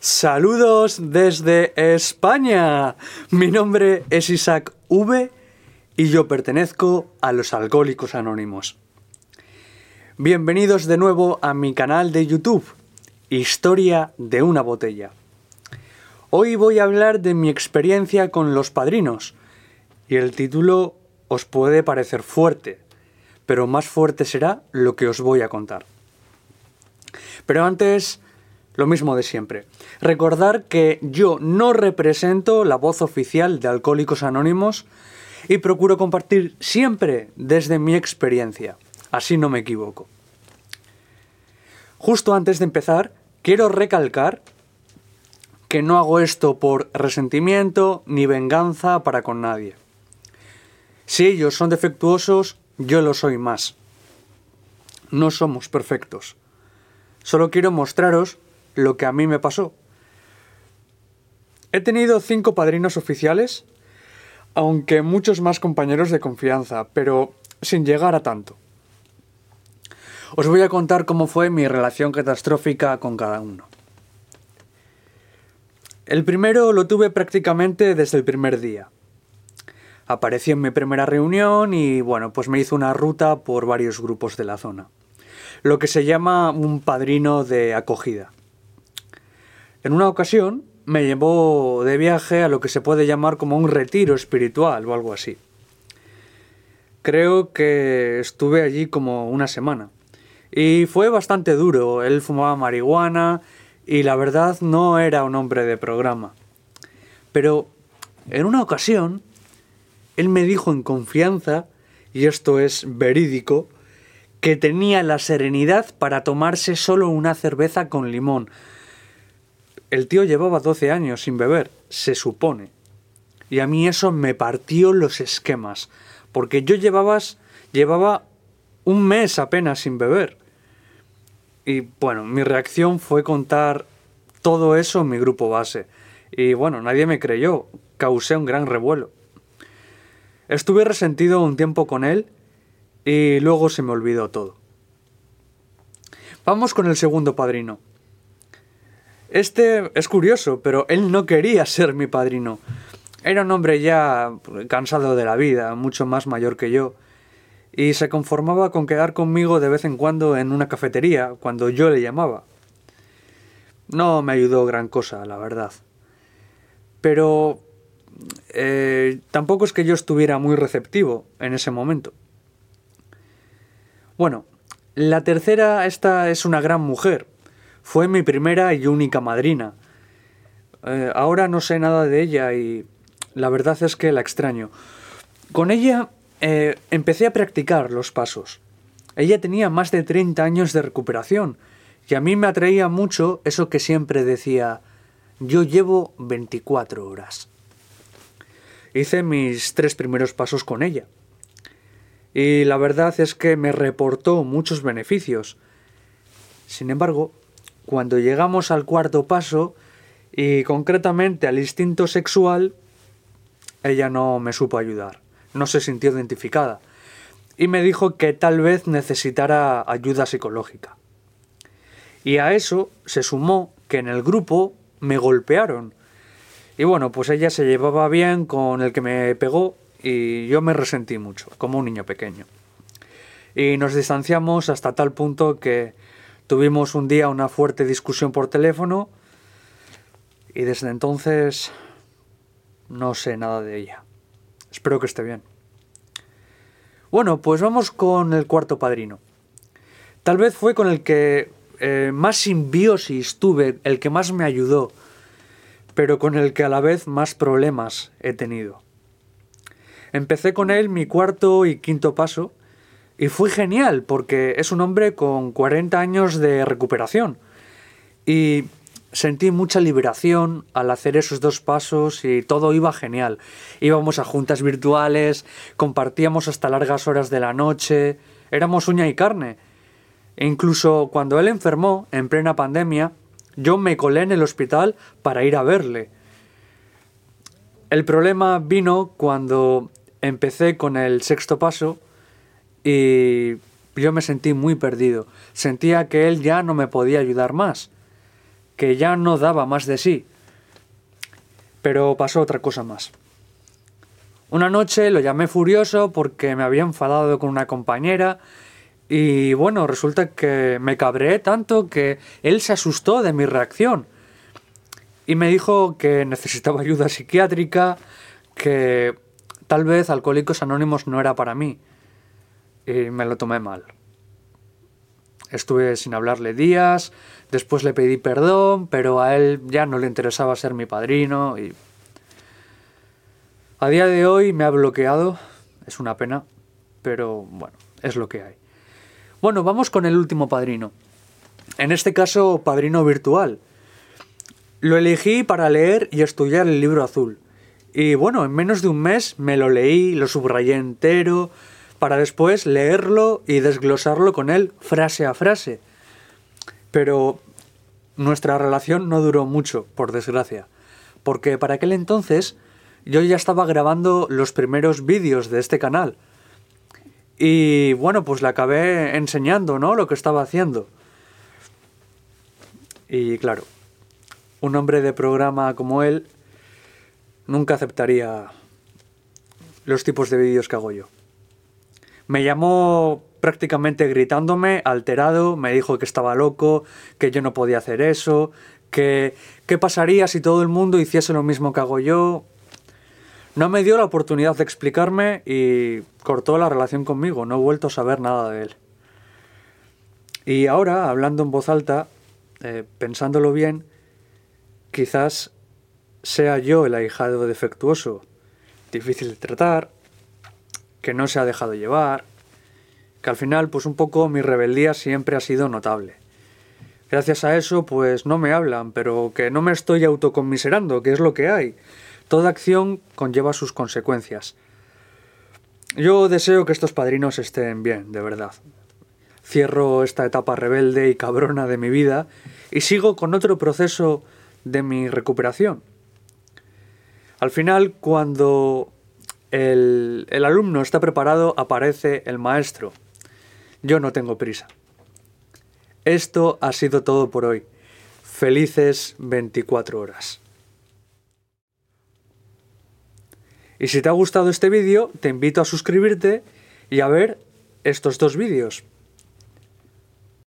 Saludos desde España. Mi nombre es Isaac V y yo pertenezco a los Alcohólicos Anónimos. Bienvenidos de nuevo a mi canal de YouTube, Historia de una botella. Hoy voy a hablar de mi experiencia con los padrinos y el título os puede parecer fuerte, pero más fuerte será lo que os voy a contar. Pero antes lo mismo de siempre. Recordar que yo no represento la voz oficial de Alcohólicos Anónimos y procuro compartir siempre desde mi experiencia. Así no me equivoco. Justo antes de empezar, quiero recalcar que no hago esto por resentimiento ni venganza para con nadie. Si ellos son defectuosos, yo lo soy más. No somos perfectos. Solo quiero mostraros lo que a mí me pasó. He tenido cinco padrinos oficiales, aunque muchos más compañeros de confianza, pero sin llegar a tanto. Os voy a contar cómo fue mi relación catastrófica con cada uno. El primero lo tuve prácticamente desde el primer día. Apareció en mi primera reunión y bueno, pues me hizo una ruta por varios grupos de la zona. Lo que se llama un padrino de acogida. En una ocasión me llevó de viaje a lo que se puede llamar como un retiro espiritual o algo así. Creo que estuve allí como una semana. Y fue bastante duro. Él fumaba marihuana y la verdad no era un hombre de programa. Pero en una ocasión, él me dijo en confianza, y esto es verídico, que tenía la serenidad para tomarse solo una cerveza con limón, el tío llevaba 12 años sin beber, se supone. Y a mí eso me partió los esquemas, porque yo llevabas, llevaba un mes apenas sin beber. Y bueno, mi reacción fue contar todo eso en mi grupo base. Y bueno, nadie me creyó, causé un gran revuelo. Estuve resentido un tiempo con él y luego se me olvidó todo. Vamos con el segundo padrino. Este es curioso, pero él no quería ser mi padrino. Era un hombre ya cansado de la vida, mucho más mayor que yo, y se conformaba con quedar conmigo de vez en cuando en una cafetería, cuando yo le llamaba. No me ayudó gran cosa, la verdad. Pero eh, tampoco es que yo estuviera muy receptivo en ese momento. Bueno, la tercera, esta es una gran mujer, fue mi primera y única madrina. Eh, ahora no sé nada de ella y la verdad es que la extraño. Con ella eh, empecé a practicar los pasos. Ella tenía más de 30 años de recuperación y a mí me atraía mucho eso que siempre decía, yo llevo 24 horas. Hice mis tres primeros pasos con ella. Y la verdad es que me reportó muchos beneficios. Sin embargo, cuando llegamos al cuarto paso, y concretamente al instinto sexual, ella no me supo ayudar, no se sintió identificada, y me dijo que tal vez necesitara ayuda psicológica. Y a eso se sumó que en el grupo me golpearon. Y bueno, pues ella se llevaba bien con el que me pegó y yo me resentí mucho, como un niño pequeño. Y nos distanciamos hasta tal punto que Tuvimos un día una fuerte discusión por teléfono y desde entonces no sé nada de ella. Espero que esté bien. Bueno, pues vamos con el cuarto padrino. Tal vez fue con el que eh, más simbiosis tuve, el que más me ayudó, pero con el que a la vez más problemas he tenido. Empecé con él mi cuarto y quinto paso y fue genial porque es un hombre con 40 años de recuperación. Y sentí mucha liberación al hacer esos dos pasos y todo iba genial. Íbamos a juntas virtuales, compartíamos hasta largas horas de la noche, éramos uña y carne. E incluso cuando él enfermó, en plena pandemia, yo me colé en el hospital para ir a verle. El problema vino cuando empecé con el sexto paso y yo me sentí muy perdido. Sentía que él ya no me podía ayudar más. que ya no daba más de sí. Pero pasó otra cosa más. Una noche lo llamé furioso porque me había enfadado con una compañera y bueno, resulta que me cabré tanto que él se asustó de mi reacción y me dijo que necesitaba ayuda psiquiátrica, que tal vez Alcohólicos Anónimos no era para mí. Y me lo tomé mal. Estuve sin hablarle días, después le pedí perdón, pero a él ya no le interesaba ser mi padrino y... A día de hoy me ha bloqueado, es una pena, pero bueno, es lo que hay. Bueno, vamos con el último padrino. En este caso, padrino virtual. Lo elegí para leer y estudiar el libro azul. Y bueno, en menos de un mes me lo leí, lo subrayé entero, para después leerlo y desglosarlo con él frase a frase. Pero nuestra relación no duró mucho, por desgracia, porque para aquel entonces yo ya estaba grabando los primeros vídeos de este canal. Y bueno, pues le acabé enseñando, ¿no? Lo que estaba haciendo. Y claro, un hombre de programa como él nunca aceptaría los tipos de vídeos que hago yo. Me llamó prácticamente gritándome, alterado, me dijo que estaba loco, que yo no podía hacer eso, que qué pasaría si todo el mundo hiciese lo mismo que hago yo. No me dio la oportunidad de explicarme y cortó la relación conmigo, no he vuelto a saber nada de él. Y ahora, hablando en voz alta, eh, pensándolo bien, quizás sea yo el ahijado defectuoso, difícil de tratar, que no se ha dejado llevar, que al final pues un poco mi rebeldía siempre ha sido notable. Gracias a eso pues no me hablan, pero que no me estoy autoconmiserando, que es lo que hay. Toda acción conlleva sus consecuencias. Yo deseo que estos padrinos estén bien, de verdad. Cierro esta etapa rebelde y cabrona de mi vida y sigo con otro proceso de mi recuperación. Al final, cuando el, alumno está preparado, aparece el maestro. Yo no tengo prisa. Esto ha sido todo por hoy. Felices 24 horas. Y si te ha gustado este vídeo, te invito a suscribirte y a ver estos dos vídeos.